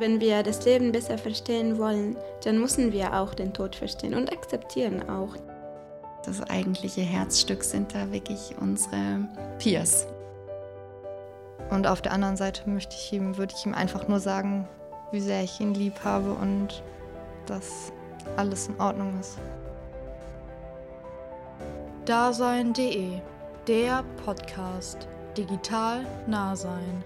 Wenn wir das Leben besser verstehen wollen, dann müssen wir auch den Tod verstehen und akzeptieren auch. Das eigentliche Herzstück sind da wirklich unsere Peers. Und auf der anderen Seite möchte ich ihm, würde ich ihm einfach nur sagen, wie sehr ich ihn lieb habe und dass alles in Ordnung ist. Dasein.de, der Podcast. Digital nah sein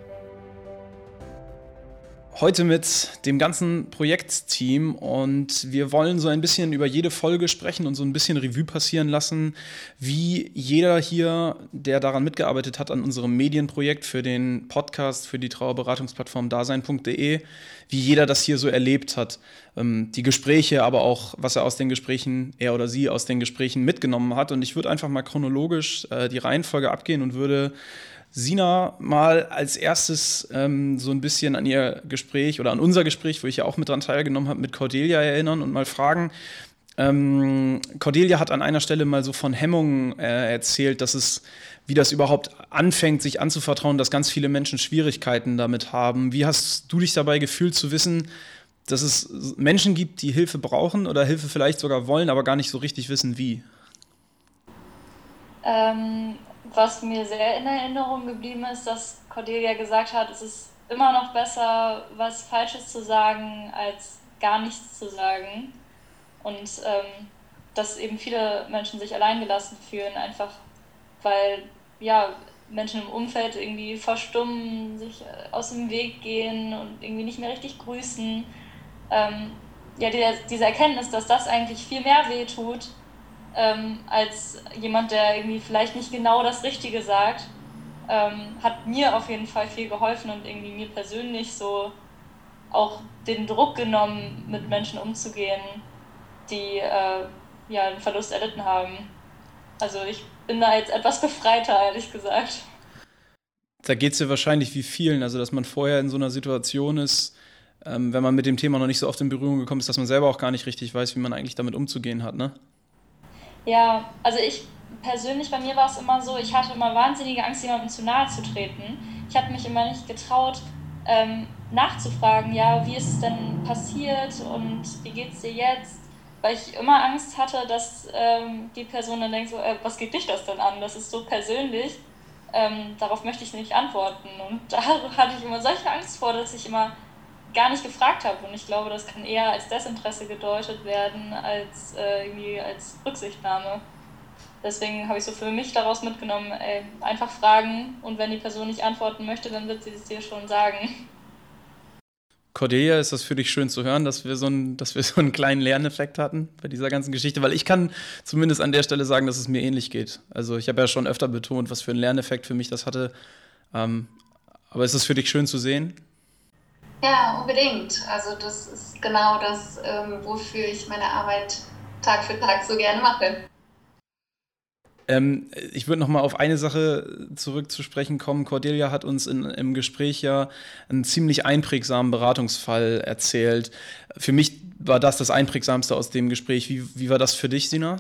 heute mit dem ganzen Projektteam und wir wollen so ein bisschen über jede Folge sprechen und so ein bisschen Revue passieren lassen, wie jeder hier, der daran mitgearbeitet hat, an unserem Medienprojekt für den Podcast, für die Trauerberatungsplattform dasein.de, wie jeder das hier so erlebt hat. Ähm, die Gespräche, aber auch, was er aus den Gesprächen, er oder sie aus den Gesprächen mitgenommen hat. Und ich würde einfach mal chronologisch äh, die Reihenfolge abgehen und würde Sina mal als erstes ähm, so ein bisschen an ihr Gespräch oder an unser Gespräch, wo ich ja auch mit dran teilgenommen habe, mit Cordelia erinnern und mal fragen. Ähm, Cordelia hat an einer Stelle mal so von Hemmungen äh, erzählt, dass es, wie das überhaupt anfängt, sich anzuvertrauen, dass ganz viele Menschen Schwierigkeiten damit haben. Wie hast du dich dabei gefühlt zu wissen, dass es Menschen gibt, die Hilfe brauchen oder Hilfe vielleicht sogar wollen, aber gar nicht so richtig wissen, wie? Ähm, was mir sehr in Erinnerung geblieben ist, dass Cordelia gesagt hat, es ist immer noch besser, was Falsches zu sagen, als gar nichts zu sagen. Und ähm, dass eben viele Menschen sich alleingelassen fühlen, einfach weil ja, Menschen im Umfeld irgendwie verstummen, sich äh, aus dem Weg gehen und irgendwie nicht mehr richtig grüßen. Ähm, ja, die, diese Erkenntnis, dass das eigentlich viel mehr wehtut, ähm, als jemand, der irgendwie vielleicht nicht genau das Richtige sagt, ähm, hat mir auf jeden Fall viel geholfen und irgendwie mir persönlich so auch den Druck genommen, mit Menschen umzugehen, die äh, ja einen Verlust erlitten haben. Also ich bin da jetzt etwas befreiter, ehrlich gesagt. Da geht es ja wahrscheinlich wie vielen, also dass man vorher in so einer Situation ist, ähm, wenn man mit dem Thema noch nicht so oft in Berührung gekommen ist, dass man selber auch gar nicht richtig weiß, wie man eigentlich damit umzugehen hat, ne? Ja, also ich persönlich, bei mir war es immer so, ich hatte immer wahnsinnige Angst, jemandem zu nahe zu treten. Ich habe mich immer nicht getraut, ähm, nachzufragen, ja, wie ist es denn passiert und wie geht es dir jetzt? Weil ich immer Angst hatte, dass ähm, die Person dann denkt, so, äh, was geht dich das denn an? Das ist so persönlich, ähm, darauf möchte ich nicht antworten. Und da hatte ich immer solche Angst vor, dass ich immer gar nicht gefragt habe. Und ich glaube, das kann eher als Desinteresse gedeutet werden, als äh, irgendwie als Rücksichtnahme. Deswegen habe ich so für mich daraus mitgenommen, ey, einfach fragen und wenn die Person nicht antworten möchte, dann wird sie es dir schon sagen. Cordelia, ist das für dich schön zu hören, dass wir, so einen, dass wir so einen kleinen Lerneffekt hatten bei dieser ganzen Geschichte? Weil ich kann zumindest an der Stelle sagen, dass es mir ähnlich geht. Also ich habe ja schon öfter betont, was für einen Lerneffekt für mich das hatte. Ähm, aber ist es für dich schön zu sehen? Ja, unbedingt. Also das ist genau das, ähm, wofür ich meine Arbeit Tag für Tag so gerne mache. Ähm, ich würde noch mal auf eine Sache zurück zu sprechen kommen. Cordelia hat uns in, im Gespräch ja einen ziemlich einprägsamen Beratungsfall erzählt. Für mich war das das einprägsamste aus dem Gespräch. Wie, wie war das für dich, Sina?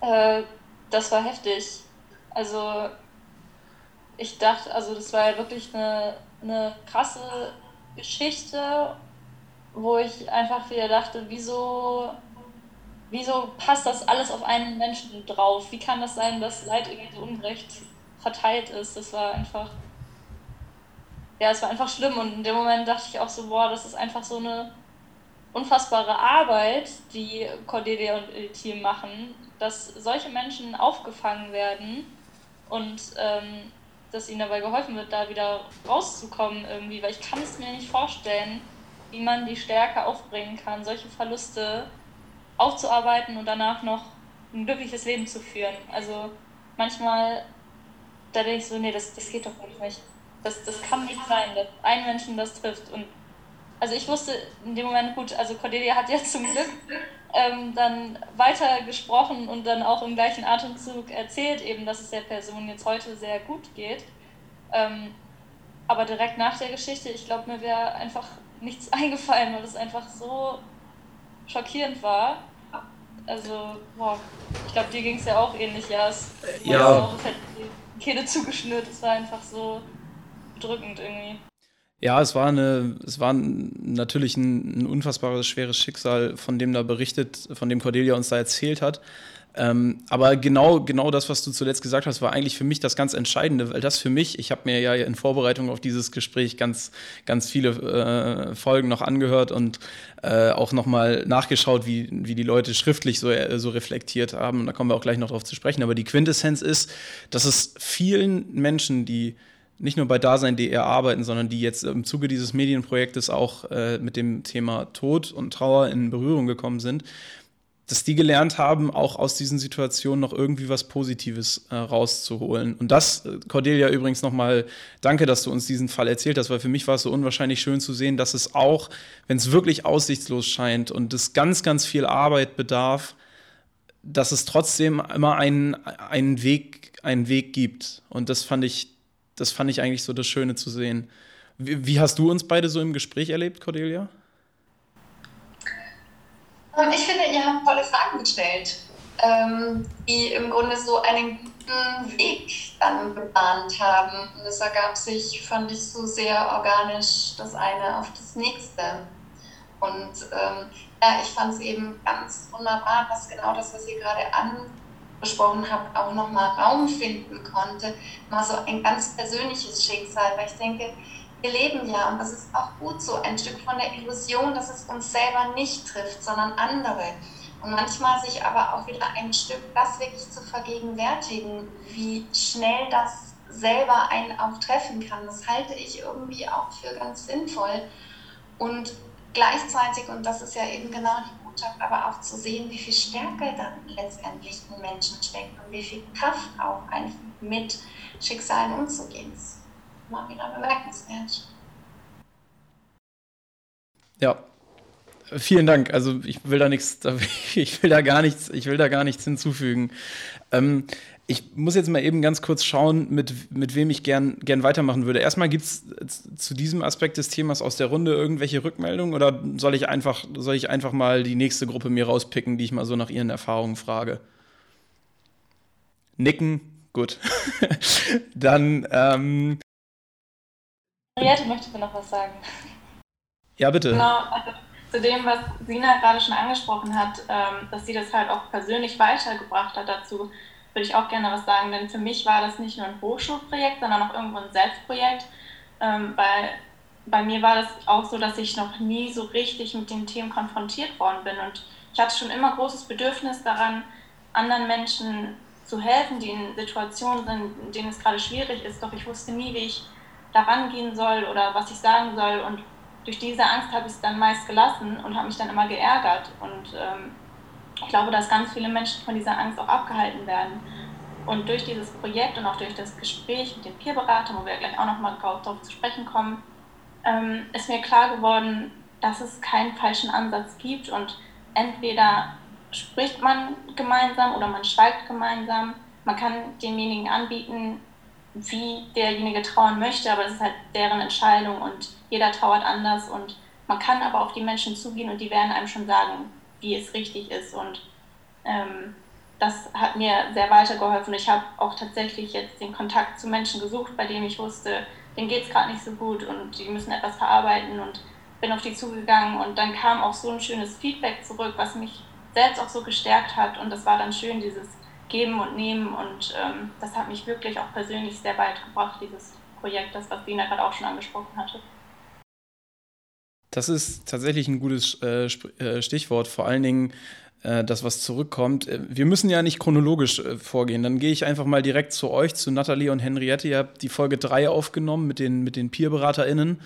Äh, das war heftig. Also ich dachte, also das war ja wirklich eine eine krasse Geschichte, wo ich einfach wieder dachte, wieso, wieso passt das alles auf einen Menschen drauf? Wie kann das sein, dass Leid irgendwie so ungerecht verteilt ist? Das war einfach, ja, es war einfach schlimm und in dem Moment dachte ich auch so, boah, das ist einfach so eine unfassbare Arbeit, die Cordelia und ihr Team machen, dass solche Menschen aufgefangen werden und ähm, dass ihnen dabei geholfen wird, da wieder rauszukommen irgendwie, weil ich kann es mir nicht vorstellen, wie man die Stärke aufbringen kann, solche Verluste aufzuarbeiten und danach noch ein glückliches Leben zu führen. Also manchmal, da denke ich so, nee, das, das geht doch nicht. Das, das kann nicht sein, dass ein Menschen das trifft. Und also ich wusste in dem Moment, gut, also Cordelia hat ja zum Glück ähm, dann weiter gesprochen und dann auch im gleichen Atemzug erzählt, eben, dass es der Person jetzt heute sehr gut geht. Ähm, aber direkt nach der Geschichte, ich glaube, mir wäre einfach nichts eingefallen, weil es einfach so schockierend war. Also, boah, ich glaube, dir ging es ja auch ähnlich, ja. Es ja. Auch, die Kehle zugeschnürt, es war einfach so bedrückend irgendwie. Ja, es war eine, es war natürlich ein, ein unfassbares schweres Schicksal, von dem da berichtet, von dem Cordelia uns da erzählt hat. Ähm, aber genau, genau das, was du zuletzt gesagt hast, war eigentlich für mich das ganz Entscheidende, weil das für mich, ich habe mir ja in Vorbereitung auf dieses Gespräch ganz, ganz viele äh, Folgen noch angehört und äh, auch nochmal nachgeschaut, wie, wie die Leute schriftlich so, äh, so reflektiert haben. Und da kommen wir auch gleich noch drauf zu sprechen. Aber die Quintessenz ist, dass es vielen Menschen, die nicht nur bei Dasein.de arbeiten, sondern die jetzt im Zuge dieses Medienprojektes auch äh, mit dem Thema Tod und Trauer in Berührung gekommen sind, dass die gelernt haben, auch aus diesen Situationen noch irgendwie was Positives äh, rauszuholen. Und das, äh, Cordelia, übrigens nochmal, danke, dass du uns diesen Fall erzählt hast, weil für mich war es so unwahrscheinlich schön zu sehen, dass es auch, wenn es wirklich aussichtslos scheint und es ganz, ganz viel Arbeit bedarf, dass es trotzdem immer einen, einen, Weg, einen Weg gibt. Und das fand ich, das fand ich eigentlich so das Schöne zu sehen. Wie, wie hast du uns beide so im Gespräch erlebt, Cordelia? Und ich finde, ihr habt tolle Fragen gestellt, ähm, die im Grunde so einen guten Weg dann geplant haben. Und es ergab sich, fand ich, so sehr organisch das eine auf das nächste. Und ähm, ja, ich fand es eben ganz wunderbar, dass genau das, was ihr gerade angesprochen habt, auch nochmal Raum finden konnte. Mal so ein ganz persönliches Schicksal, weil ich denke, wir leben ja, und das ist auch gut so, ein Stück von der Illusion, dass es uns selber nicht trifft, sondern andere. Und manchmal sich aber auch wieder ein Stück das wirklich zu vergegenwärtigen, wie schnell das selber einen auch treffen kann. Das halte ich irgendwie auch für ganz sinnvoll. Und gleichzeitig, und das ist ja eben genau die Botschaft, aber auch zu sehen, wie viel Stärke dann letztendlich in Menschen steckt und wie viel Kraft auch einfach mit Schicksalen umzugehen ist mal wieder bemerkenswert. Ja, vielen Dank. Also ich will da nichts, ich will da gar nichts, ich will da gar nichts hinzufügen. Ähm, ich muss jetzt mal eben ganz kurz schauen, mit, mit wem ich gern, gern weitermachen würde. Erstmal gibt es zu diesem Aspekt des Themas aus der Runde irgendwelche Rückmeldungen oder soll ich einfach, soll ich einfach mal die nächste Gruppe mir rauspicken, die ich mal so nach ihren Erfahrungen frage? Nicken, gut. Dann ähm, Henriette möchte noch was sagen. Ja, bitte. Genau, also zu dem, was Sina gerade schon angesprochen hat, ähm, dass sie das halt auch persönlich weitergebracht hat dazu, würde ich auch gerne was sagen, denn für mich war das nicht nur ein Hochschulprojekt, sondern auch irgendwo ein Selbstprojekt, ähm, weil bei mir war das auch so, dass ich noch nie so richtig mit den Themen konfrontiert worden bin und ich hatte schon immer großes Bedürfnis daran, anderen Menschen zu helfen, die in Situationen sind, in denen es gerade schwierig ist, doch ich wusste nie, wie ich daran gehen soll oder was ich sagen soll. Und durch diese Angst habe ich es dann meist gelassen und habe mich dann immer geärgert. Und ähm, ich glaube, dass ganz viele Menschen von dieser Angst auch abgehalten werden. Und durch dieses Projekt und auch durch das Gespräch mit den Peerberatern, wo wir gleich auch nochmal darauf zu sprechen kommen, ähm, ist mir klar geworden, dass es keinen falschen Ansatz gibt und entweder spricht man gemeinsam oder man schweigt gemeinsam. Man kann denjenigen anbieten, wie derjenige trauern möchte, aber es ist halt deren Entscheidung und jeder trauert anders und man kann aber auf die Menschen zugehen und die werden einem schon sagen, wie es richtig ist und ähm, das hat mir sehr weitergeholfen. Ich habe auch tatsächlich jetzt den Kontakt zu Menschen gesucht, bei denen ich wusste, denen geht es gerade nicht so gut und die müssen etwas verarbeiten und bin auf die zugegangen und dann kam auch so ein schönes Feedback zurück, was mich selbst auch so gestärkt hat und das war dann schön, dieses Geben und Nehmen und ähm, das hat mich wirklich auch persönlich sehr weit gebracht, dieses Projekt, das was Dina gerade auch schon angesprochen hatte. Das ist tatsächlich ein gutes äh, äh Stichwort, vor allen Dingen äh, das, was zurückkommt. Äh, wir müssen ja nicht chronologisch äh, vorgehen. Dann gehe ich einfach mal direkt zu euch, zu Nathalie und Henriette. Ihr habt die Folge 3 aufgenommen mit den, mit den Peer-BeraterInnen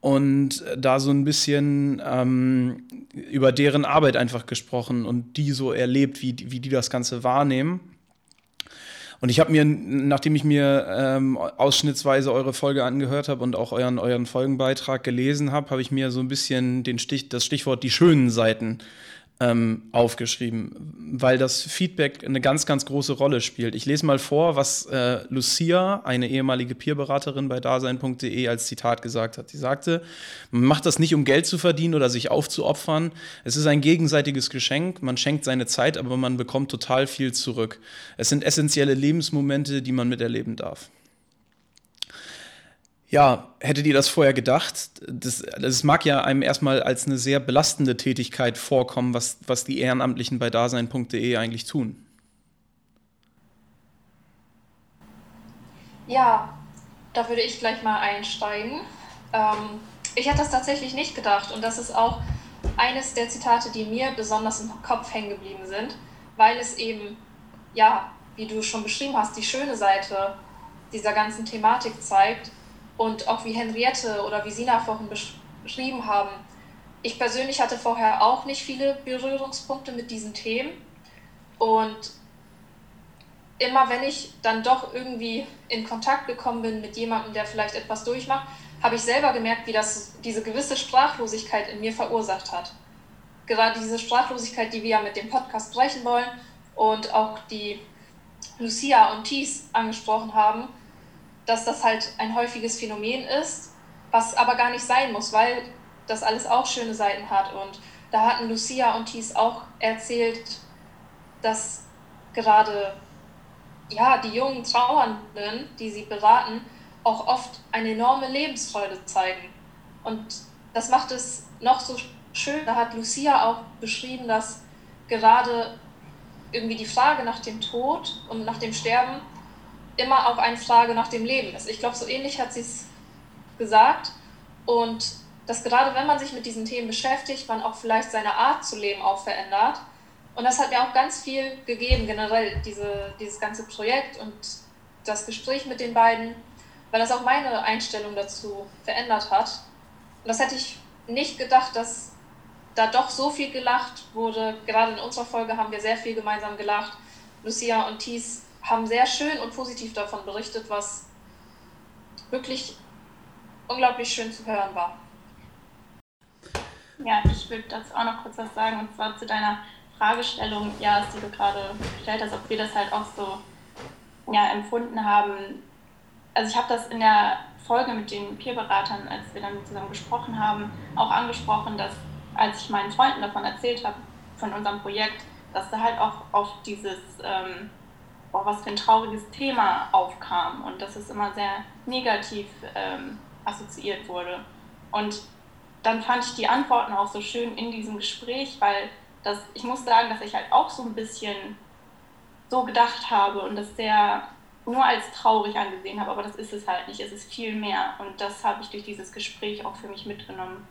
und da so ein bisschen ähm, über deren Arbeit einfach gesprochen und die so erlebt, wie, wie die das Ganze wahrnehmen. Und ich habe mir, nachdem ich mir ähm, ausschnittsweise eure Folge angehört habe und auch euren, euren Folgenbeitrag gelesen habe, habe ich mir so ein bisschen den Stich, das Stichwort die schönen Seiten ähm, aufgeschrieben, weil das Feedback eine ganz, ganz große Rolle spielt. Ich lese mal vor, was äh, Lucia, eine ehemalige Peerberaterin bei dasein.de, als Zitat gesagt hat. Sie sagte, man macht das nicht, um Geld zu verdienen oder sich aufzuopfern. Es ist ein gegenseitiges Geschenk. Man schenkt seine Zeit, aber man bekommt total viel zurück. Es sind essentielle Lebensmomente, die man miterleben darf. Ja, hättet ihr das vorher gedacht? Das, das mag ja einem erstmal als eine sehr belastende Tätigkeit vorkommen, was, was die Ehrenamtlichen bei dasein.de eigentlich tun. Ja, da würde ich gleich mal einsteigen. Ähm, ich hätte das tatsächlich nicht gedacht und das ist auch eines der Zitate, die mir besonders im Kopf hängen geblieben sind, weil es eben, ja, wie du schon beschrieben hast, die schöne Seite dieser ganzen Thematik zeigt und auch wie Henriette oder wie Sina vorhin beschrieben haben. Ich persönlich hatte vorher auch nicht viele Berührungspunkte mit diesen Themen und immer wenn ich dann doch irgendwie in Kontakt gekommen bin mit jemandem, der vielleicht etwas durchmacht, habe ich selber gemerkt, wie das diese gewisse Sprachlosigkeit in mir verursacht hat. Gerade diese Sprachlosigkeit, die wir ja mit dem Podcast sprechen wollen und auch die Lucia und Thies angesprochen haben, dass das halt ein häufiges Phänomen ist, was aber gar nicht sein muss, weil das alles auch schöne Seiten hat. Und da hatten Lucia und Thies auch erzählt, dass gerade ja, die jungen Trauernden, die sie beraten, auch oft eine enorme Lebensfreude zeigen. Und das macht es noch so schön. Da hat Lucia auch beschrieben, dass gerade irgendwie die Frage nach dem Tod und nach dem Sterben immer auch eine Frage nach dem Leben ist. Ich glaube, so ähnlich hat sie es gesagt. Und dass gerade wenn man sich mit diesen Themen beschäftigt, man auch vielleicht seine Art zu leben auch verändert. Und das hat mir auch ganz viel gegeben, generell diese, dieses ganze Projekt und das Gespräch mit den beiden weil das auch meine Einstellung dazu verändert hat. Und das hätte ich nicht gedacht, dass da doch so viel gelacht wurde. Gerade in unserer Folge haben wir sehr viel gemeinsam gelacht. Lucia und Thies haben sehr schön und positiv davon berichtet, was wirklich unglaublich schön zu hören war. Ja, ich würde dazu auch noch kurz was sagen, und zwar zu deiner Fragestellung, ja, die du gerade gestellt hast, ob wir das halt auch so ja, empfunden haben, also ich habe das in der Folge mit den Peerberatern, als wir dann zusammen gesprochen haben, auch angesprochen, dass als ich meinen Freunden davon erzählt habe, von unserem Projekt, dass da halt auch oft dieses, ähm, oh, was für ein trauriges Thema aufkam und dass es immer sehr negativ ähm, assoziiert wurde. Und dann fand ich die Antworten auch so schön in diesem Gespräch, weil das, ich muss sagen, dass ich halt auch so ein bisschen so gedacht habe und das sehr nur als traurig angesehen habe, aber das ist es halt nicht. Es ist viel mehr und das habe ich durch dieses Gespräch auch für mich mitgenommen.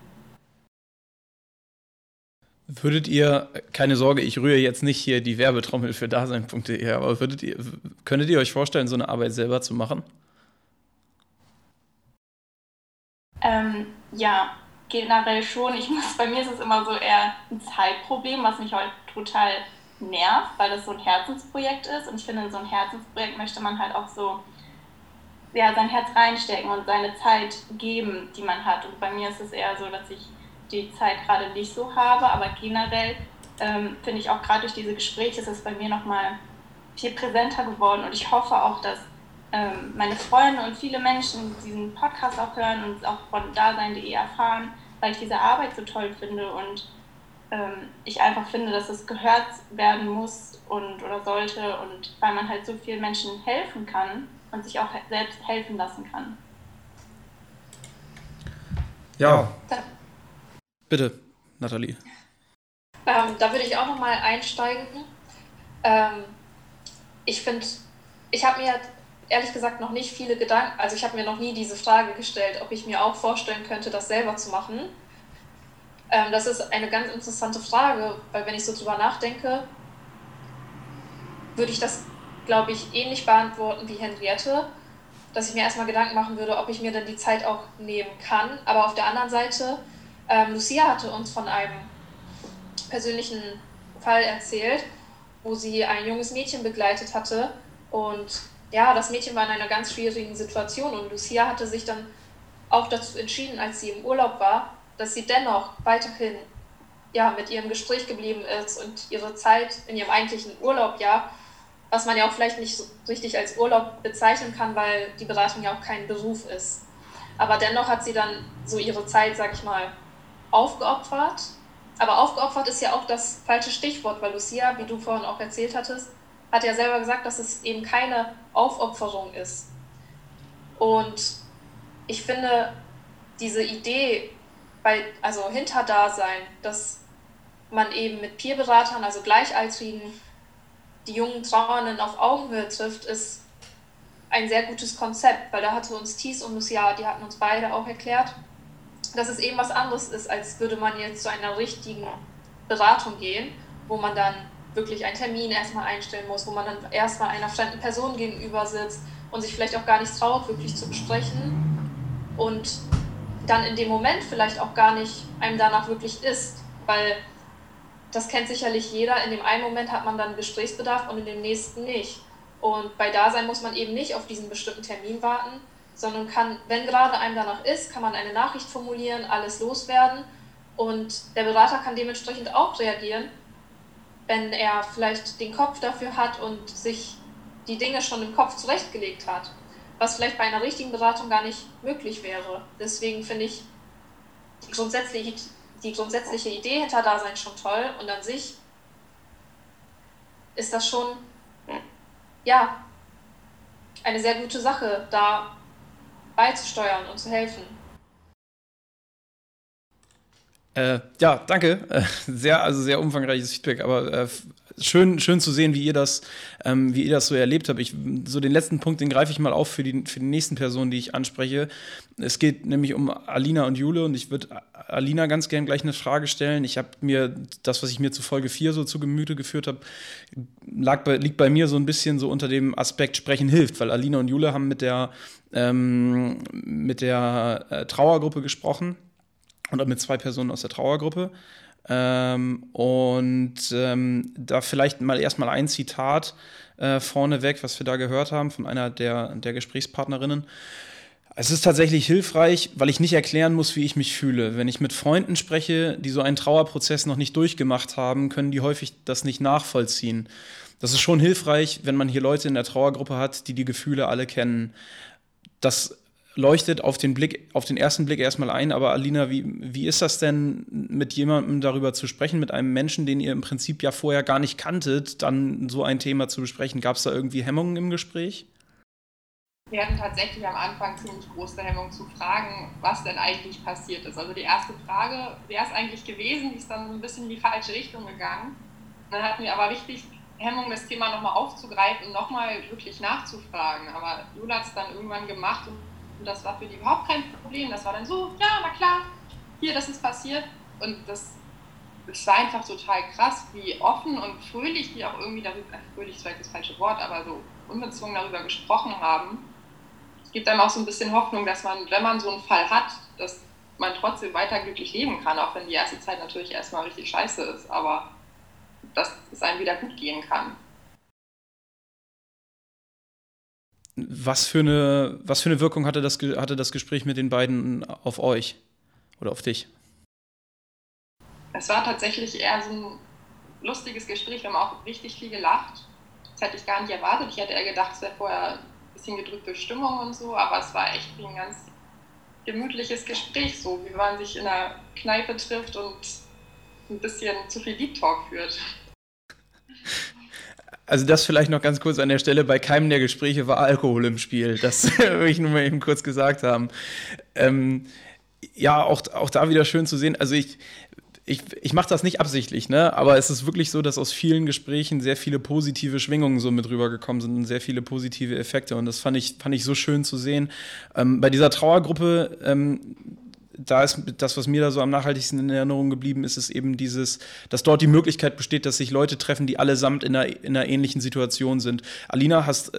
Würdet ihr, keine Sorge, ich rühre jetzt nicht hier die Werbetrommel für dasein.de, aber würdet ihr, könntet ihr euch vorstellen, so eine Arbeit selber zu machen? Ähm, ja, generell schon. Ich muss, bei mir ist es immer so eher ein Zeitproblem, was mich heute total nervt, weil das so ein Herzensprojekt ist. Und ich finde, in so ein Herzensprojekt möchte man halt auch so ja, sein Herz reinstecken und seine Zeit geben, die man hat. Und bei mir ist es eher so, dass ich die Zeit gerade nicht so habe, aber generell ähm, finde ich auch gerade durch diese Gespräche ist es bei mir nochmal viel präsenter geworden und ich hoffe auch, dass ähm, meine Freunde und viele Menschen diesen Podcast auch hören und auch von dasein.de erfahren, weil ich diese Arbeit so toll finde und ähm, ich einfach finde, dass es gehört werden muss und oder sollte und weil man halt so vielen Menschen helfen kann und sich auch selbst helfen lassen kann. Ja. Da, Bitte, Nathalie. Ähm, da würde ich auch nochmal einsteigen. Ähm, ich finde, ich habe mir ehrlich gesagt noch nicht viele Gedanken, also ich habe mir noch nie diese Frage gestellt, ob ich mir auch vorstellen könnte, das selber zu machen. Ähm, das ist eine ganz interessante Frage, weil wenn ich so drüber nachdenke, würde ich das, glaube ich, ähnlich beantworten wie Henriette, dass ich mir erstmal Gedanken machen würde, ob ich mir dann die Zeit auch nehmen kann. Aber auf der anderen Seite, ähm, Lucia hatte uns von einem persönlichen Fall erzählt, wo sie ein junges Mädchen begleitet hatte. Und ja, das Mädchen war in einer ganz schwierigen Situation. Und Lucia hatte sich dann auch dazu entschieden, als sie im Urlaub war, dass sie dennoch weiterhin ja, mit ihrem Gespräch geblieben ist und ihre Zeit in ihrem eigentlichen Urlaub, ja, was man ja auch vielleicht nicht so richtig als Urlaub bezeichnen kann, weil die Beratung ja auch kein Beruf ist. Aber dennoch hat sie dann so ihre Zeit, sag ich mal, aufgeopfert. Aber aufgeopfert ist ja auch das falsche Stichwort, weil Lucia, wie du vorhin auch erzählt hattest, hat ja selber gesagt, dass es eben keine Aufopferung ist. Und ich finde diese Idee bei, also hinter Dasein, dass man eben mit Peerberatern, also Gleichaltrigen, die jungen Trauernden auf Augenhöhe trifft, ist ein sehr gutes Konzept, weil da hatte uns Thies und Lucia, die hatten uns beide auch erklärt, dass es eben was anderes ist, als würde man jetzt zu einer richtigen Beratung gehen, wo man dann wirklich einen Termin erstmal einstellen muss, wo man dann erstmal einer fremden Person gegenüber sitzt und sich vielleicht auch gar nicht traut, wirklich zu besprechen und dann in dem Moment vielleicht auch gar nicht einem danach wirklich ist, weil das kennt sicherlich jeder. In dem einen Moment hat man dann Gesprächsbedarf und in dem nächsten nicht. Und bei Dasein muss man eben nicht auf diesen bestimmten Termin warten, sondern kann, wenn gerade einem danach ist, kann man eine Nachricht formulieren, alles loswerden und der Berater kann dementsprechend auch reagieren, wenn er vielleicht den Kopf dafür hat und sich die Dinge schon im Kopf zurechtgelegt hat, was vielleicht bei einer richtigen Beratung gar nicht möglich wäre. Deswegen finde ich die grundsätzliche, die grundsätzliche Idee hinter Dasein schon toll und an sich ist das schon ja eine sehr gute Sache, da beizusteuern und zu helfen. Äh, ja, danke. Äh, sehr, also sehr umfangreiches Feedback, aber äh, schön, schön zu sehen, wie ihr das, ähm, wie ihr das so erlebt habt. Ich, so den letzten Punkt, den greife ich mal auf für die, für die nächsten Personen, die ich anspreche. Es geht nämlich um Alina und Jule und ich würde Alina ganz gern gleich eine Frage stellen. Ich habe mir das, was ich mir zu Folge 4 so zu Gemüte geführt habe, bei, liegt bei mir so ein bisschen so unter dem Aspekt Sprechen hilft, weil Alina und Jule haben mit der, ähm, mit der äh, Trauergruppe gesprochen und mit zwei Personen aus der Trauergruppe. Ähm, und ähm, da vielleicht mal erstmal ein Zitat äh, vorneweg, was wir da gehört haben von einer der, der Gesprächspartnerinnen. Es ist tatsächlich hilfreich, weil ich nicht erklären muss, wie ich mich fühle. Wenn ich mit Freunden spreche, die so einen Trauerprozess noch nicht durchgemacht haben, können die häufig das nicht nachvollziehen. Das ist schon hilfreich, wenn man hier Leute in der Trauergruppe hat, die die Gefühle alle kennen. Das leuchtet auf den Blick, auf den ersten Blick erstmal ein. Aber Alina, wie, wie ist das denn, mit jemandem darüber zu sprechen, mit einem Menschen, den ihr im Prinzip ja vorher gar nicht kanntet, dann so ein Thema zu besprechen? Gab es da irgendwie Hemmungen im Gespräch? Wir hatten tatsächlich am Anfang ziemlich große Hemmungen zu fragen, was denn eigentlich passiert ist. Also die erste Frage, wer ist eigentlich gewesen, die ist dann so ein bisschen in die falsche Richtung gegangen. Dann hatten wir aber richtig Hemmung, das Thema nochmal aufzugreifen und nochmal wirklich nachzufragen. Aber Jula hat es dann irgendwann gemacht und und das war für die überhaupt kein Problem. Das war dann so, ja, na klar, hier, das ist passiert. Und das, das war einfach total krass, wie offen und fröhlich die auch irgendwie darüber, äh, fröhlich ist vielleicht das falsche Wort, aber so unbezwungen darüber gesprochen haben. Es gibt einem auch so ein bisschen Hoffnung, dass man, wenn man so einen Fall hat, dass man trotzdem weiter glücklich leben kann, auch wenn die erste Zeit natürlich erstmal richtig scheiße ist, aber dass es einem wieder gut gehen kann. Was für eine, was für eine Wirkung hatte das, hatte das Gespräch mit den beiden auf euch oder auf dich? Es war tatsächlich eher so ein lustiges Gespräch. Wir haben auch richtig viel gelacht. Das hätte ich gar nicht erwartet. Ich hätte eher gedacht, es wäre vorher ein bisschen gedrückte Stimmung und so, aber es war echt wie ein ganz gemütliches Gespräch, so wie man sich in einer Kneipe trifft und ein bisschen zu viel Deep Talk führt. Also das vielleicht noch ganz kurz an der Stelle, bei keinem der Gespräche war Alkohol im Spiel. Das will ich nur mal eben kurz gesagt haben. Ähm, ja, auch, auch da wieder schön zu sehen. Also ich, ich, ich mache das nicht absichtlich, ne? aber es ist wirklich so, dass aus vielen Gesprächen sehr viele positive Schwingungen so mit rübergekommen sind und sehr viele positive Effekte. Und das fand ich, fand ich so schön zu sehen. Ähm, bei dieser Trauergruppe, ähm, da ist das, was mir da so am nachhaltigsten in Erinnerung geblieben ist, ist eben dieses, dass dort die Möglichkeit besteht, dass sich Leute treffen, die allesamt in einer, in einer ähnlichen Situation sind. Alina, hast,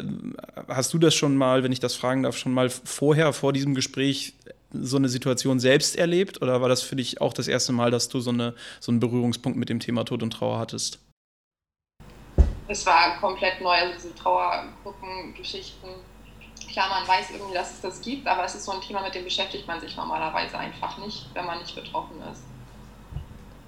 hast du das schon mal, wenn ich das fragen darf, schon mal vorher, vor diesem Gespräch so eine Situation selbst erlebt? Oder war das für dich auch das erste Mal, dass du so, eine, so einen Berührungspunkt mit dem Thema Tod und Trauer hattest? Es war komplett neu, also diese Trauergruppengeschichten klar, man weiß irgendwie, dass es das gibt, aber es ist so ein Thema, mit dem beschäftigt man sich normalerweise einfach nicht, wenn man nicht betroffen ist.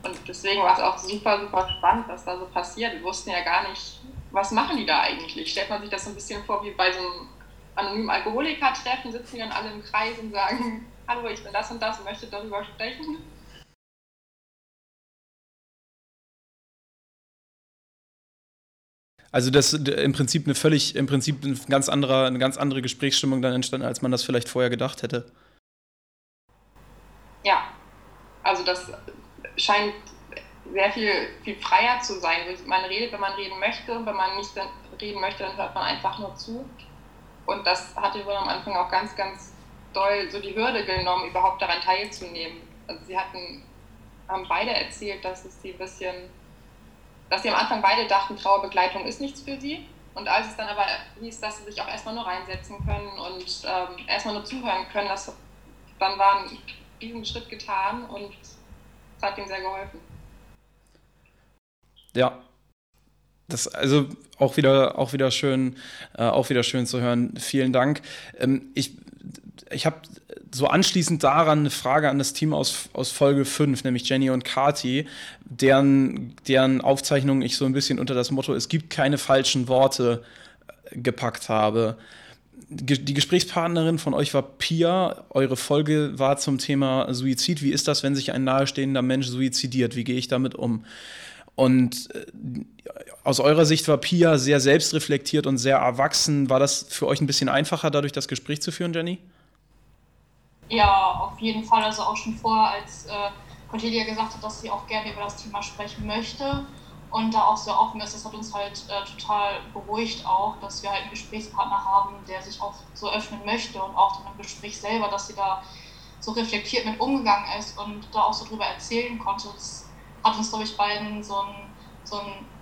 Und deswegen war es auch super, super spannend, was da so passiert. Wir wussten ja gar nicht, was machen die da eigentlich? Stellt man sich das so ein bisschen vor wie bei so einem anonymen Alkoholiker-Treffen, sitzen die dann alle im Kreis und sagen, hallo, ich bin das und das und möchte darüber sprechen. Also das im Prinzip eine völlig, im Prinzip eine ganz andere, eine ganz andere Gesprächsstimmung dann entstanden, als man das vielleicht vorher gedacht hätte. ja, also das scheint sehr viel, viel freier zu sein. Man redet, wenn man reden möchte, wenn man nicht reden möchte, dann hört man einfach nur zu. Und das hatte wohl am Anfang auch ganz, ganz doll so die Hürde genommen, überhaupt daran teilzunehmen. Also sie hatten, haben beide erzählt, dass es sie ein bisschen, dass sie am Anfang beide dachten, Trauerbegleitung ist nichts für sie. Und als es dann aber hieß, dass sie sich auch erstmal nur reinsetzen können und ähm, erstmal nur zuhören können, das, dann war diesen Schritt getan und es hat ihm sehr geholfen. Ja. Das also auch wieder, auch wieder schön, äh, auch wieder schön zu hören. Vielen Dank. Ähm, ich ich habe so anschließend daran eine Frage an das Team aus, aus Folge 5, nämlich Jenny und Kati, deren, deren Aufzeichnungen ich so ein bisschen unter das Motto, es gibt keine falschen Worte äh, gepackt habe. Die Gesprächspartnerin von euch war Pia. Eure Folge war zum Thema Suizid. Wie ist das, wenn sich ein nahestehender Mensch suizidiert? Wie gehe ich damit um? Und äh, aus eurer Sicht war Pia sehr selbstreflektiert und sehr erwachsen. War das für euch ein bisschen einfacher, dadurch das Gespräch zu führen, Jenny? Ja, auf jeden Fall. Also auch schon vorher, als äh, Cordelia gesagt hat, dass sie auch gerne über das Thema sprechen möchte und da auch so offen ist, das hat uns halt äh, total beruhigt auch, dass wir halt einen Gesprächspartner haben, der sich auch so öffnen möchte und auch dann im Gespräch selber, dass sie da so reflektiert mit umgegangen ist und da auch so drüber erzählen konnte. Das hat uns, glaube ich, beiden so einen so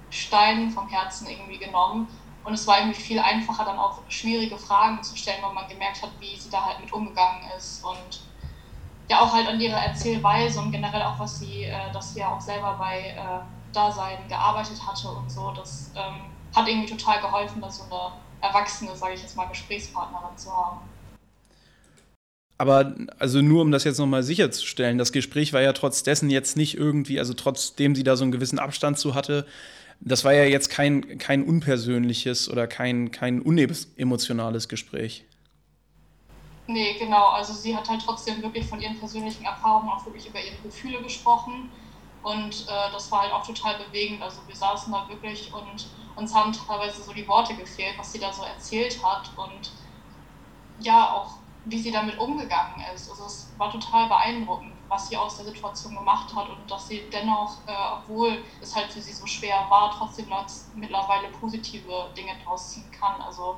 Stein vom Herzen irgendwie genommen und es war irgendwie viel einfacher, dann auch schwierige Fragen zu stellen, weil man gemerkt hat, wie sie da halt mit umgegangen ist. Und ja, auch halt an ihrer Erzählweise und generell auch, was sie, äh, dass sie ja auch selber bei äh, Dasein gearbeitet hatte und so. Das ähm, hat irgendwie total geholfen, da so eine erwachsene, sage ich jetzt mal, Gesprächspartnerin zu haben. Aber also nur um das jetzt nochmal sicherzustellen, das Gespräch war ja trotz dessen jetzt nicht irgendwie, also trotzdem sie da so einen gewissen Abstand zu hatte, das war ja jetzt kein, kein unpersönliches oder kein, kein unemotionales Gespräch. Nee, genau. Also sie hat halt trotzdem wirklich von ihren persönlichen Erfahrungen auch wirklich über ihre Gefühle gesprochen. Und äh, das war halt auch total bewegend. Also wir saßen da wirklich und uns haben teilweise so die Worte gefehlt, was sie da so erzählt hat. Und ja, auch wie sie damit umgegangen ist. Also es war total beeindruckend was sie aus der Situation gemacht hat und dass sie dennoch, äh, obwohl es halt für sie so schwer war, trotzdem mittlerweile positive Dinge daraus ziehen kann. Also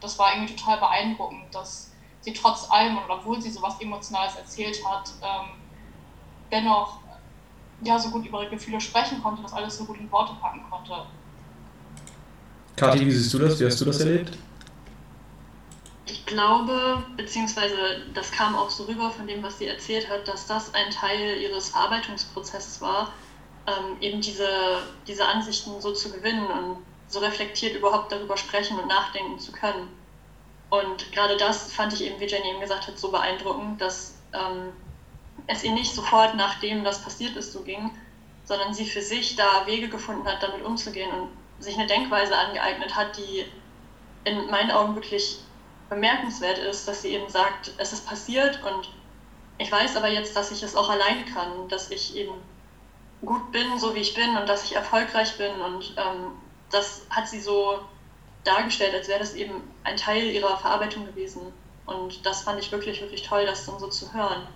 das war irgendwie total beeindruckend, dass sie trotz allem und obwohl sie sowas Emotionales erzählt hat, ähm, dennoch ja, so gut über ihre Gefühle sprechen konnte, das alles so gut in Worte packen konnte. Kathi, wie siehst du das? Wie hast du das erlebt? Ich glaube, beziehungsweise das kam auch so rüber von dem, was sie erzählt hat, dass das ein Teil ihres Verarbeitungsprozesses war, ähm, eben diese, diese Ansichten so zu gewinnen und so reflektiert überhaupt darüber sprechen und nachdenken zu können. Und gerade das fand ich eben, wie Jenny eben gesagt hat, so beeindruckend, dass ähm, es ihr nicht sofort nachdem das passiert ist so ging, sondern sie für sich da Wege gefunden hat, damit umzugehen und sich eine Denkweise angeeignet hat, die in meinen Augen wirklich bemerkenswert ist, dass sie eben sagt, es ist passiert und ich weiß aber jetzt, dass ich es auch alleine kann, dass ich eben gut bin, so wie ich bin und dass ich erfolgreich bin und ähm, das hat sie so dargestellt, als wäre das eben ein Teil ihrer Verarbeitung gewesen und das fand ich wirklich, wirklich toll, das dann so zu hören,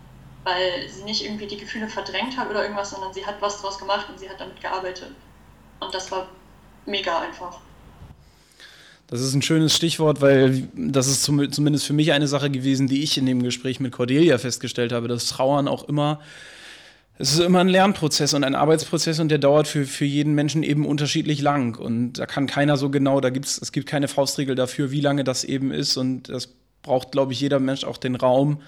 weil sie nicht irgendwie die Gefühle verdrängt hat oder irgendwas, sondern sie hat was draus gemacht und sie hat damit gearbeitet und das war mega einfach. Das ist ein schönes Stichwort, weil das ist zum, zumindest für mich eine Sache gewesen, die ich in dem Gespräch mit Cordelia festgestellt habe, dass Trauern auch immer, es ist immer ein Lernprozess und ein Arbeitsprozess und der dauert für, für jeden Menschen eben unterschiedlich lang. Und da kann keiner so genau, da gibt's, es gibt keine Faustregel dafür, wie lange das eben ist. Und das braucht, glaube ich, jeder Mensch auch den Raum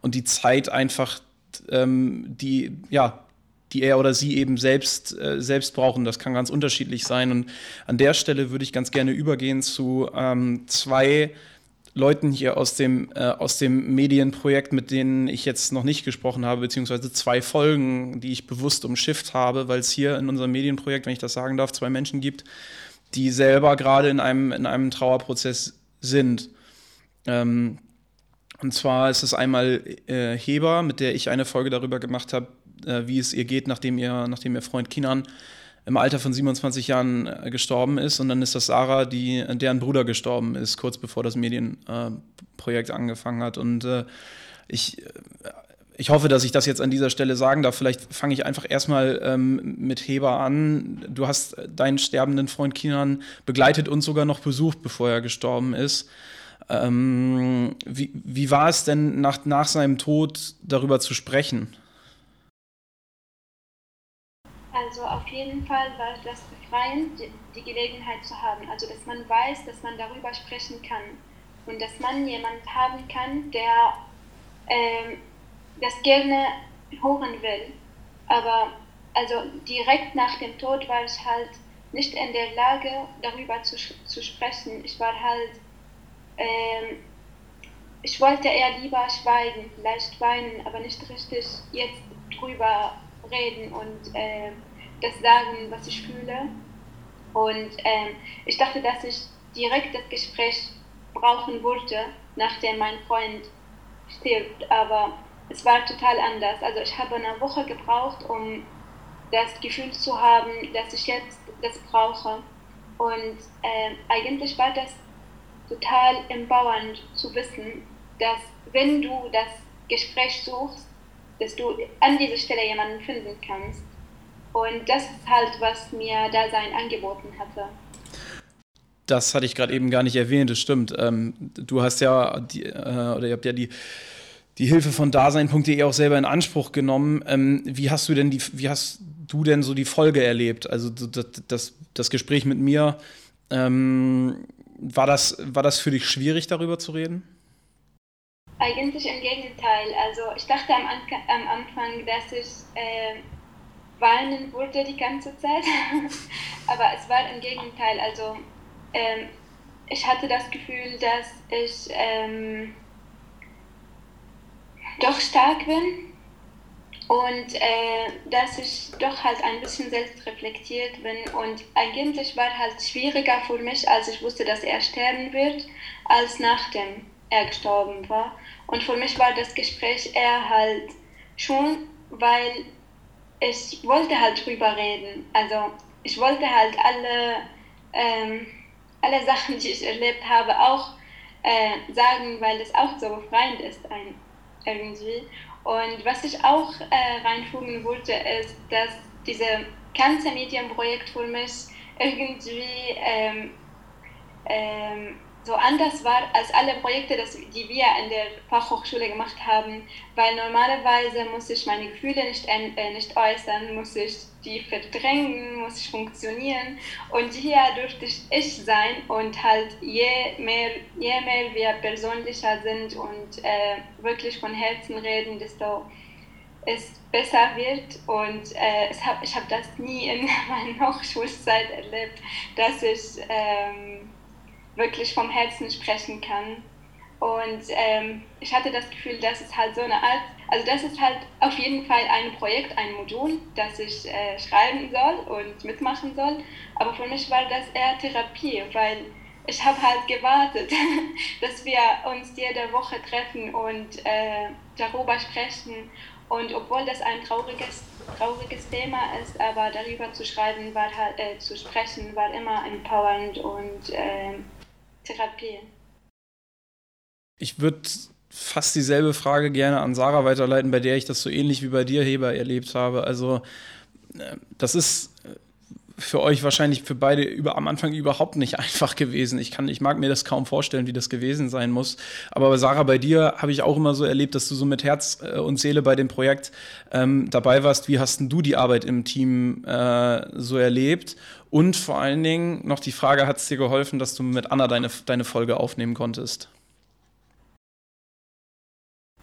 und die Zeit einfach, ähm, die, ja, die er oder sie eben selbst, äh, selbst brauchen. Das kann ganz unterschiedlich sein. Und an der Stelle würde ich ganz gerne übergehen zu ähm, zwei Leuten hier aus dem, äh, aus dem Medienprojekt, mit denen ich jetzt noch nicht gesprochen habe, beziehungsweise zwei Folgen, die ich bewusst umschifft habe, weil es hier in unserem Medienprojekt, wenn ich das sagen darf, zwei Menschen gibt, die selber gerade in einem, in einem Trauerprozess sind. Ähm, und zwar ist es einmal äh, Heber, mit der ich eine Folge darüber gemacht habe, äh, wie es ihr geht, nachdem ihr, nachdem ihr Freund Kinan im Alter von 27 Jahren äh, gestorben ist. Und dann ist das Sarah, die, deren Bruder gestorben ist, kurz bevor das Medienprojekt äh, angefangen hat. Und äh, ich ich hoffe, dass ich das jetzt an dieser Stelle sagen darf. Vielleicht fange ich einfach erstmal ähm, mit Heber an. Du hast deinen sterbenden Freund Kinan begleitet und sogar noch besucht, bevor er gestorben ist. Ähm, wie, wie war es denn nach, nach seinem Tod darüber zu sprechen? Also auf jeden Fall war das befreiend, die Gelegenheit zu haben. Also dass man weiß, dass man darüber sprechen kann und dass man jemanden haben kann, der ähm, das gerne hören will. Aber also direkt nach dem Tod war ich halt nicht in der Lage, darüber zu, zu sprechen. Ich war halt, ähm, ich wollte eher lieber schweigen, vielleicht weinen, aber nicht richtig jetzt drüber reden und äh, das sagen, was ich fühle. Und ähm, ich dachte, dass ich direkt das Gespräch brauchen würde, nachdem mein Freund stirbt. Aber es war total anders. Also ich habe eine Woche gebraucht, um das Gefühl zu haben, dass ich jetzt das brauche. Und äh, eigentlich war das total empowernd zu wissen, dass wenn du das Gespräch suchst, dass du an dieser Stelle jemanden finden kannst. Und das ist halt, was mir Dasein angeboten hatte. Das hatte ich gerade eben gar nicht erwähnt, das stimmt. Ähm, du hast ja, die, äh, oder ihr habt ja die die Hilfe von Dasein.de auch selber in Anspruch genommen. Ähm, wie hast du denn die, wie hast du denn so die Folge erlebt? Also das, das, das Gespräch mit mir, ähm, war, das, war das für dich schwierig, darüber zu reden? Eigentlich im Gegenteil. Also ich dachte am, am Anfang, dass ich äh, weinen würde die ganze Zeit. Aber es war im Gegenteil. Also ähm, ich hatte das Gefühl, dass ich ähm, doch stark bin und äh, dass ich doch halt ein bisschen selbst reflektiert bin und eigentlich war halt schwieriger für mich, als ich wusste, dass er sterben wird, als nachdem er gestorben war. Und für mich war das Gespräch eher halt schon, weil ich wollte halt drüber reden. Also ich wollte halt alle, ähm, alle Sachen, die ich erlebt habe, auch äh, sagen, weil es auch so befreiend ist, ein irgendwie. Und was ich auch äh, reinfügen wollte, ist, dass diese ganze Medienprojekt für mich irgendwie ähm, ähm, so anders war als alle Projekte, das, die wir in der Fachhochschule gemacht haben, weil normalerweise muss ich meine Gefühle nicht, äh, nicht äußern, muss ich die verdrängen, muss ich funktionieren und hier durfte ich ich sein und halt je mehr, je mehr wir persönlicher sind und äh, wirklich von Herzen reden, desto es besser wird und äh, es hab, ich habe das nie in meiner Hochschulzeit erlebt, dass ich ähm, wirklich vom Herzen sprechen kann. Und ähm, ich hatte das Gefühl, dass es halt so eine Art, also das ist halt auf jeden Fall ein Projekt, ein Modul, das ich äh, schreiben soll und mitmachen soll. Aber für mich war das eher Therapie, weil ich habe halt gewartet, dass wir uns jede Woche treffen und äh, darüber sprechen. Und obwohl das ein trauriges, trauriges Thema ist, aber darüber zu schreiben, war halt, äh, zu sprechen, war immer empowernd und äh, Therapie. Ich würde fast dieselbe Frage gerne an Sarah weiterleiten, bei der ich das so ähnlich wie bei dir, Heber, erlebt habe. Also, äh, das ist für euch wahrscheinlich für beide über, am Anfang überhaupt nicht einfach gewesen. Ich, kann, ich mag mir das kaum vorstellen, wie das gewesen sein muss. Aber Sarah, bei dir habe ich auch immer so erlebt, dass du so mit Herz äh, und Seele bei dem Projekt ähm, dabei warst. Wie hast denn du die Arbeit im Team äh, so erlebt? Und vor allen Dingen noch die Frage, hat es dir geholfen, dass du mit Anna deine, deine Folge aufnehmen konntest?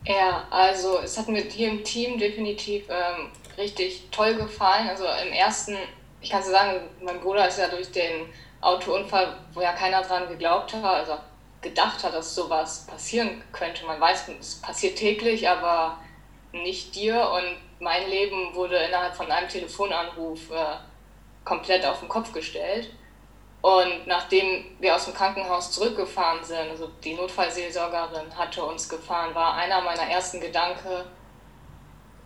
Ja, also es hat mir hier im Team definitiv ähm, richtig toll gefallen. Also im ersten, ich kann so sagen, mein Bruder ist ja durch den Autounfall, wo ja keiner dran geglaubt hat, also gedacht hat, dass sowas passieren könnte. Man weiß, es passiert täglich, aber nicht dir. Und mein Leben wurde innerhalb von einem Telefonanruf äh, komplett auf den Kopf gestellt. Und nachdem wir aus dem Krankenhaus zurückgefahren sind, also die Notfallseelsorgerin hatte uns gefahren, war einer meiner ersten Gedanken,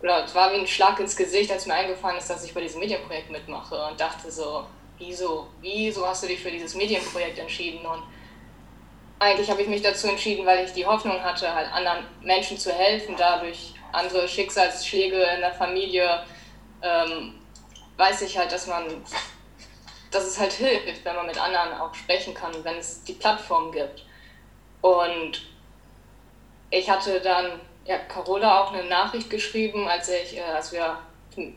oder es war wie ein Schlag ins Gesicht, als mir eingefallen ist, dass ich bei diesem Medienprojekt mitmache und dachte so, wieso, wieso hast du dich für dieses Medienprojekt entschieden? Und eigentlich habe ich mich dazu entschieden, weil ich die Hoffnung hatte, halt anderen Menschen zu helfen, dadurch andere Schicksalsschläge in der Familie, ähm, weiß ich halt, dass man, dass es halt hilft, wenn man mit anderen auch sprechen kann, wenn es die Plattform gibt. Und ich hatte dann ja, Carola auch eine Nachricht geschrieben, als, ich, äh, als wir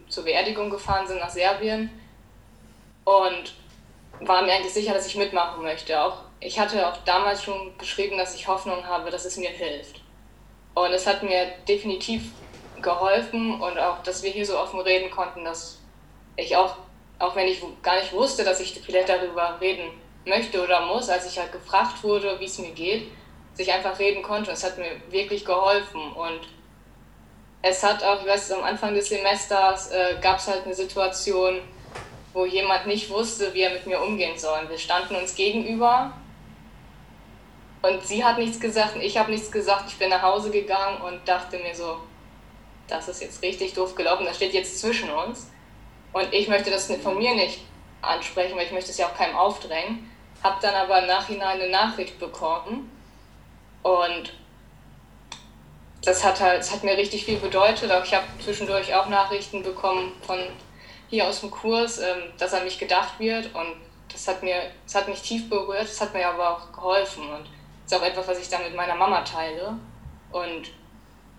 zur Beerdigung gefahren sind nach Serbien und war mir eigentlich sicher, dass ich mitmachen möchte. Auch, ich hatte auch damals schon geschrieben, dass ich Hoffnung habe, dass es mir hilft. Und es hat mir definitiv geholfen und auch, dass wir hier so offen reden konnten, dass ich auch, auch wenn ich gar nicht wusste, dass ich vielleicht darüber reden möchte oder muss, als ich halt gefragt wurde, wie es mir geht, sich einfach reden konnte. Es hat mir wirklich geholfen und es hat auch, ich weiß, am Anfang des Semesters äh, gab es halt eine Situation, wo jemand nicht wusste, wie er mit mir umgehen soll. Wir standen uns gegenüber und sie hat nichts gesagt und ich habe nichts gesagt. Ich bin nach Hause gegangen und dachte mir so, das ist jetzt richtig doof gelaufen, das steht jetzt zwischen uns. Und ich möchte das von mir nicht ansprechen, weil ich möchte es ja auch keinem aufdrängen. Habe dann aber im Nachhinein eine Nachricht bekommen und das hat halt, das hat mir richtig viel bedeutet. Auch ich habe zwischendurch auch Nachrichten bekommen von hier aus dem Kurs, ähm, dass an mich gedacht wird und das hat mir, das hat mich tief berührt, das hat mir aber auch geholfen und das ist auch etwas, was ich dann mit meiner Mama teile und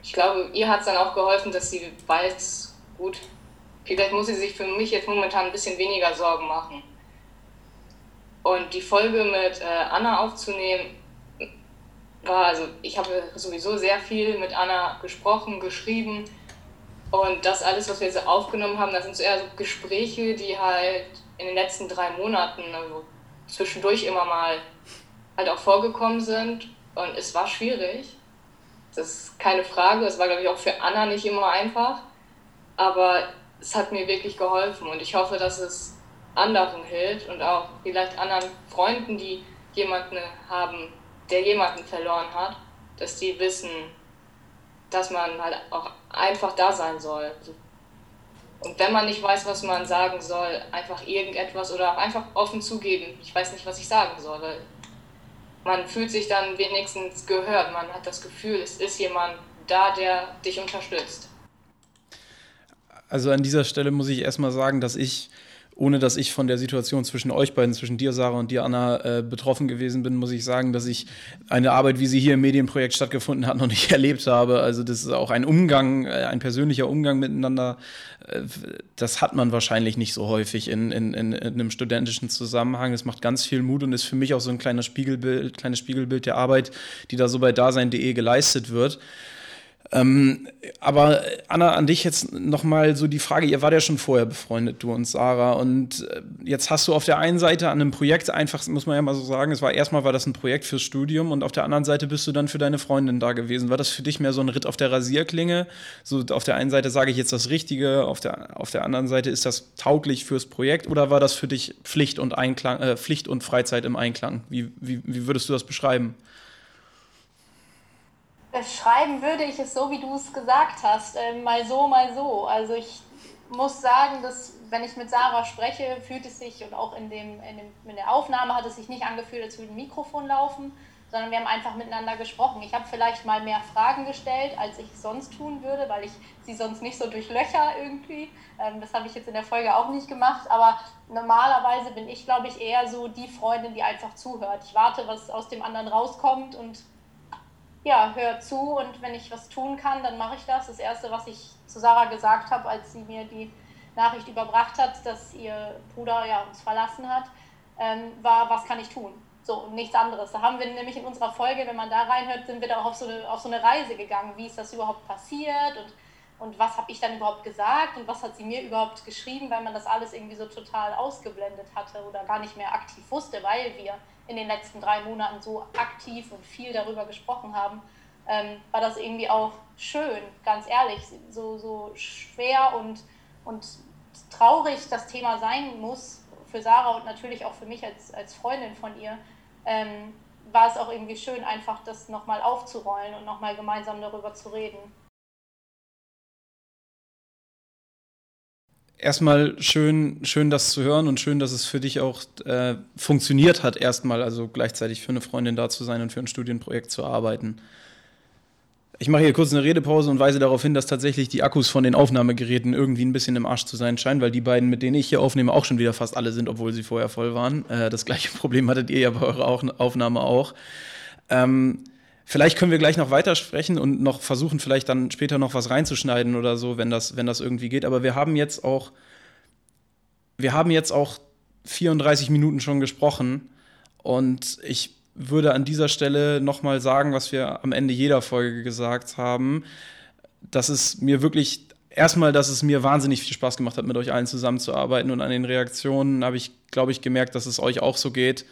ich glaube, ihr hat es dann auch geholfen, dass sie weiß, gut, vielleicht muss sie sich für mich jetzt momentan ein bisschen weniger Sorgen machen. Und die Folge mit äh, Anna aufzunehmen, also ich habe sowieso sehr viel mit Anna gesprochen, geschrieben und das alles, was wir jetzt aufgenommen haben, das sind so eher so Gespräche, die halt in den letzten drei Monaten also zwischendurch immer mal halt auch vorgekommen sind und es war schwierig. Das ist keine Frage. Es war, glaube ich, auch für Anna nicht immer einfach, aber es hat mir wirklich geholfen und ich hoffe, dass es anderen hilft und auch vielleicht anderen Freunden, die jemanden haben, der jemanden verloren hat, dass die wissen, dass man halt auch einfach da sein soll. Und wenn man nicht weiß, was man sagen soll, einfach irgendetwas oder auch einfach offen zugeben, ich weiß nicht, was ich sagen soll. Man fühlt sich dann wenigstens gehört, man hat das Gefühl, es ist jemand da, der dich unterstützt. Also an dieser Stelle muss ich erstmal sagen, dass ich ohne dass ich von der Situation zwischen euch beiden, zwischen dir, Sarah, und dir, Anna, äh, betroffen gewesen bin, muss ich sagen, dass ich eine Arbeit, wie sie hier im Medienprojekt stattgefunden hat, noch nicht erlebt habe. Also das ist auch ein Umgang, äh, ein persönlicher Umgang miteinander. Äh, das hat man wahrscheinlich nicht so häufig in, in, in, in, einem studentischen Zusammenhang. Das macht ganz viel Mut und ist für mich auch so ein kleiner Spiegelbild, kleines Spiegelbild der Arbeit, die da so bei dasein.de geleistet wird. Ähm, aber Anna, an dich jetzt nochmal so die Frage, ihr wart ja schon vorher befreundet, du und Sarah, und äh, jetzt hast du auf der einen Seite an einem Projekt einfach, muss man ja mal so sagen, es war erstmal war das ein Projekt fürs Studium und auf der anderen Seite bist du dann für deine Freundin da gewesen. War das für dich mehr so ein Ritt auf der Rasierklinge? So auf der einen Seite sage ich jetzt das Richtige, auf der, auf der anderen Seite ist das tauglich fürs Projekt oder war das für dich Pflicht und Einklang, äh, Pflicht und Freizeit im Einklang? Wie, wie, wie würdest du das beschreiben? Beschreiben würde ich es so, wie du es gesagt hast, äh, mal so, mal so. Also ich muss sagen, dass wenn ich mit Sarah spreche, fühlt es sich und auch in, dem, in, dem, in der Aufnahme hat es sich nicht angefühlt, als würde ein Mikrofon laufen, sondern wir haben einfach miteinander gesprochen. Ich habe vielleicht mal mehr Fragen gestellt, als ich sonst tun würde, weil ich sie sonst nicht so durchlöcher irgendwie. Ähm, das habe ich jetzt in der Folge auch nicht gemacht, aber normalerweise bin ich, glaube ich, eher so die Freundin, die einfach zuhört. Ich warte, was aus dem anderen rauskommt und ja, hör zu und wenn ich was tun kann, dann mache ich das. Das Erste, was ich zu Sarah gesagt habe, als sie mir die Nachricht überbracht hat, dass ihr Bruder ja uns verlassen hat, ähm, war, was kann ich tun? So, und nichts anderes. Da haben wir nämlich in unserer Folge, wenn man da reinhört, sind wir da auch auf so eine, auf so eine Reise gegangen. Wie ist das überhaupt passiert und, und was habe ich dann überhaupt gesagt und was hat sie mir überhaupt geschrieben, weil man das alles irgendwie so total ausgeblendet hatte oder gar nicht mehr aktiv wusste, weil wir in den letzten drei Monaten so aktiv und viel darüber gesprochen haben, ähm, war das irgendwie auch schön, ganz ehrlich. So, so schwer und, und traurig das Thema sein muss für Sarah und natürlich auch für mich als, als Freundin von ihr, ähm, war es auch irgendwie schön, einfach das nochmal aufzurollen und nochmal gemeinsam darüber zu reden. Erstmal schön, schön das zu hören und schön, dass es für dich auch äh, funktioniert hat, erstmal, also gleichzeitig für eine Freundin da zu sein und für ein Studienprojekt zu arbeiten. Ich mache hier kurz eine Redepause und weise darauf hin, dass tatsächlich die Akkus von den Aufnahmegeräten irgendwie ein bisschen im Arsch zu sein scheinen, weil die beiden, mit denen ich hier aufnehme, auch schon wieder fast alle sind, obwohl sie vorher voll waren. Äh, das gleiche Problem hattet ihr ja bei eurer Aufnahme auch. Ähm, vielleicht können wir gleich noch weitersprechen und noch versuchen, vielleicht dann später noch was reinzuschneiden oder so, wenn das, wenn das irgendwie geht. Aber wir haben jetzt auch, wir haben jetzt auch 34 Minuten schon gesprochen und ich würde an dieser Stelle nochmal sagen, was wir am Ende jeder Folge gesagt haben, dass es mir wirklich erstmal, dass es mir wahnsinnig viel Spaß gemacht hat, mit euch allen zusammenzuarbeiten und an den Reaktionen habe ich, glaube ich, gemerkt, dass es euch auch so geht.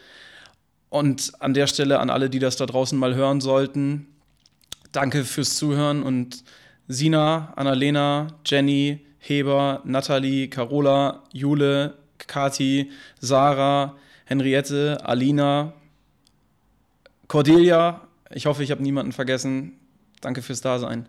Und an der Stelle an alle, die das da draußen mal hören sollten, danke fürs Zuhören und Sina, Annalena, Jenny, Heber, Nathalie, Carola, Jule, Kati, Sarah, Henriette, Alina, Cordelia, ich hoffe, ich habe niemanden vergessen. Danke fürs Dasein.